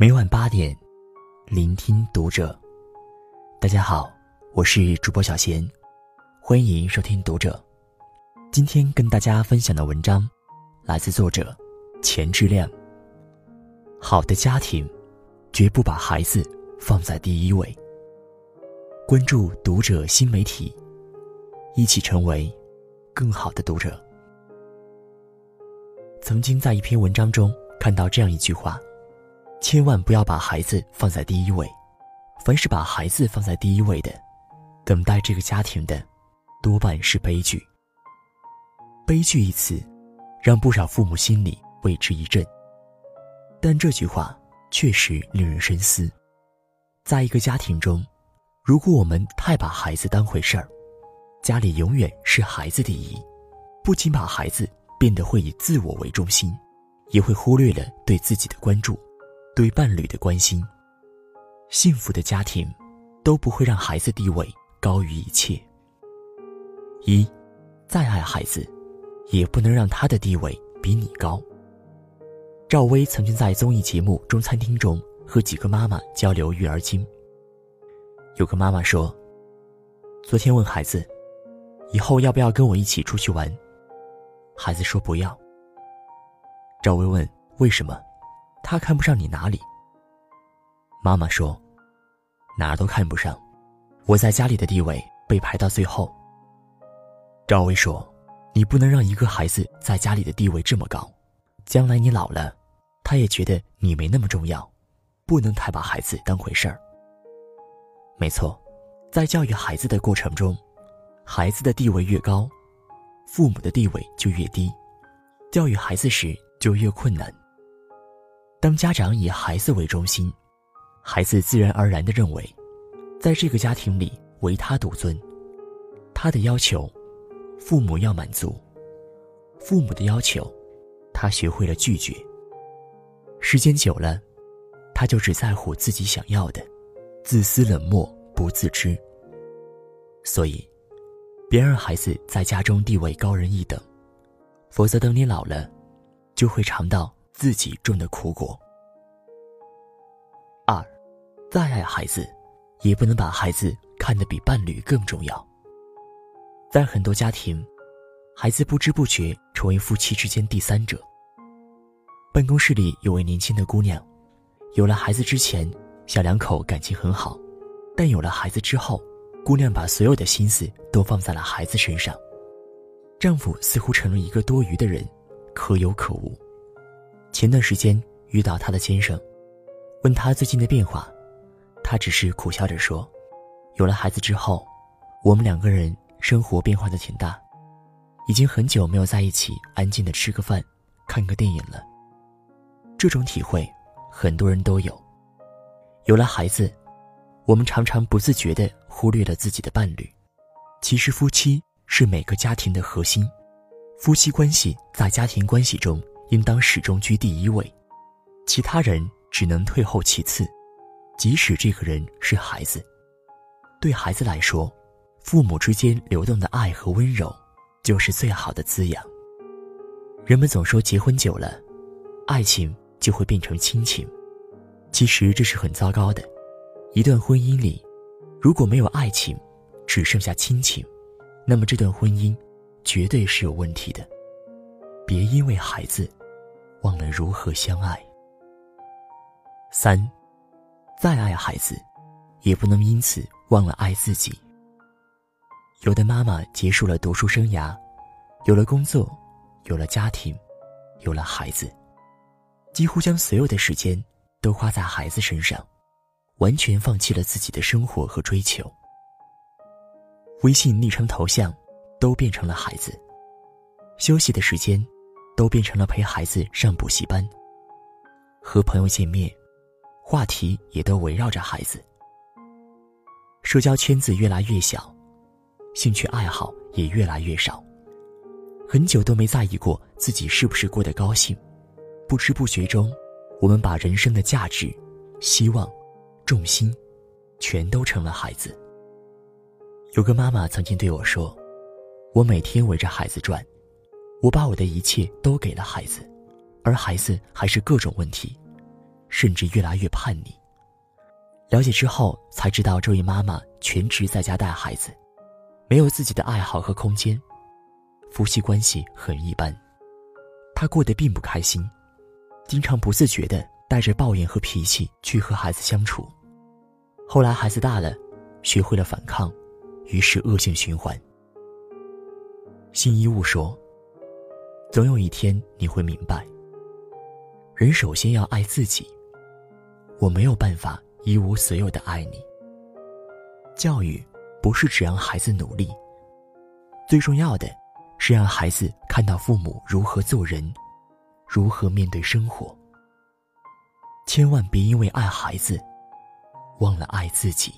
每晚八点，聆听读者。大家好，我是主播小贤，欢迎收听读者。今天跟大家分享的文章，来自作者钱志亮。好的家庭，绝不把孩子放在第一位。关注读者新媒体，一起成为更好的读者。曾经在一篇文章中看到这样一句话：千万不要把孩子放在第一位。凡是把孩子放在第一位的，等待这个家庭的，多半是悲剧。悲剧一词，让不少父母心里为之一震。但这句话确实令人深思。在一个家庭中，如果我们太把孩子当回事儿，家里永远是孩子第一，不仅把孩子变得会以自我为中心，也会忽略了对自己的关注，对伴侣的关心。幸福的家庭，都不会让孩子地位高于一切。一，再爱孩子，也不能让他的地位比你高。赵薇曾经在综艺节目《中餐厅》中和几个妈妈交流育儿经。有个妈妈说：“昨天问孩子，以后要不要跟我一起出去玩？孩子说不要。”赵薇问：“为什么？他看不上你哪里？”妈妈说：“哪儿都看不上，我在家里的地位被排到最后。”赵薇说：“你不能让一个孩子在家里的地位这么高，将来你老了，他也觉得你没那么重要，不能太把孩子当回事儿。”没错，在教育孩子的过程中，孩子的地位越高，父母的地位就越低，教育孩子时就越困难。当家长以孩子为中心，孩子自然而然的认为，在这个家庭里唯他独尊，他的要求，父母要满足，父母的要求，他学会了拒绝。时间久了，他就只在乎自己想要的。自私冷漠不自知，所以，别让孩子在家中地位高人一等，否则等你老了，就会尝到自己种的苦果。二，再爱孩子，也不能把孩子看得比伴侣更重要。在很多家庭，孩子不知不觉成为夫妻之间第三者。办公室里有位年轻的姑娘，有了孩子之前。小两口感情很好，但有了孩子之后，姑娘把所有的心思都放在了孩子身上，丈夫似乎成了一个多余的人，可有可无。前段时间遇到她的先生，问她最近的变化，她只是苦笑着说：“有了孩子之后，我们两个人生活变化的挺大，已经很久没有在一起安静的吃个饭、看个电影了。”这种体会，很多人都有。有了孩子，我们常常不自觉地忽略了自己的伴侣。其实，夫妻是每个家庭的核心，夫妻关系在家庭关系中应当始终居第一位，其他人只能退后其次。即使这个人是孩子，对孩子来说，父母之间流动的爱和温柔，就是最好的滋养。人们总说结婚久了，爱情就会变成亲情。其实这是很糟糕的，一段婚姻里，如果没有爱情，只剩下亲情，那么这段婚姻绝对是有问题的。别因为孩子，忘了如何相爱。三，再爱孩子，也不能因此忘了爱自己。有的妈妈结束了读书生涯，有了工作，有了家庭，有了孩子，几乎将所有的时间。都花在孩子身上，完全放弃了自己的生活和追求。微信昵称头像都变成了孩子，休息的时间都变成了陪孩子上补习班。和朋友见面，话题也都围绕着孩子。社交圈子越来越小，兴趣爱好也越来越少。很久都没在意过自己是不是过得高兴，不知不觉中。我们把人生的价值、希望、重心，全都成了孩子。有个妈妈曾经对我说：“我每天围着孩子转，我把我的一切都给了孩子，而孩子还是各种问题。甚至越来越叛逆。了解之后才知道，这位妈妈全职在家带孩子，没有自己的爱好和空间，夫妻关系很一般，她过得并不开心，经常不自觉的带着抱怨和脾气去和孩子相处。后来孩子大了，学会了反抗，于是恶性循环。新一物说：“总有一天你会明白，人首先要爱自己。我没有办法一无所有的爱你。教育不是只让孩子努力，最重要的，是让孩子看到父母如何做人，如何面对生活。千万别因为爱孩子，忘了爱自己。”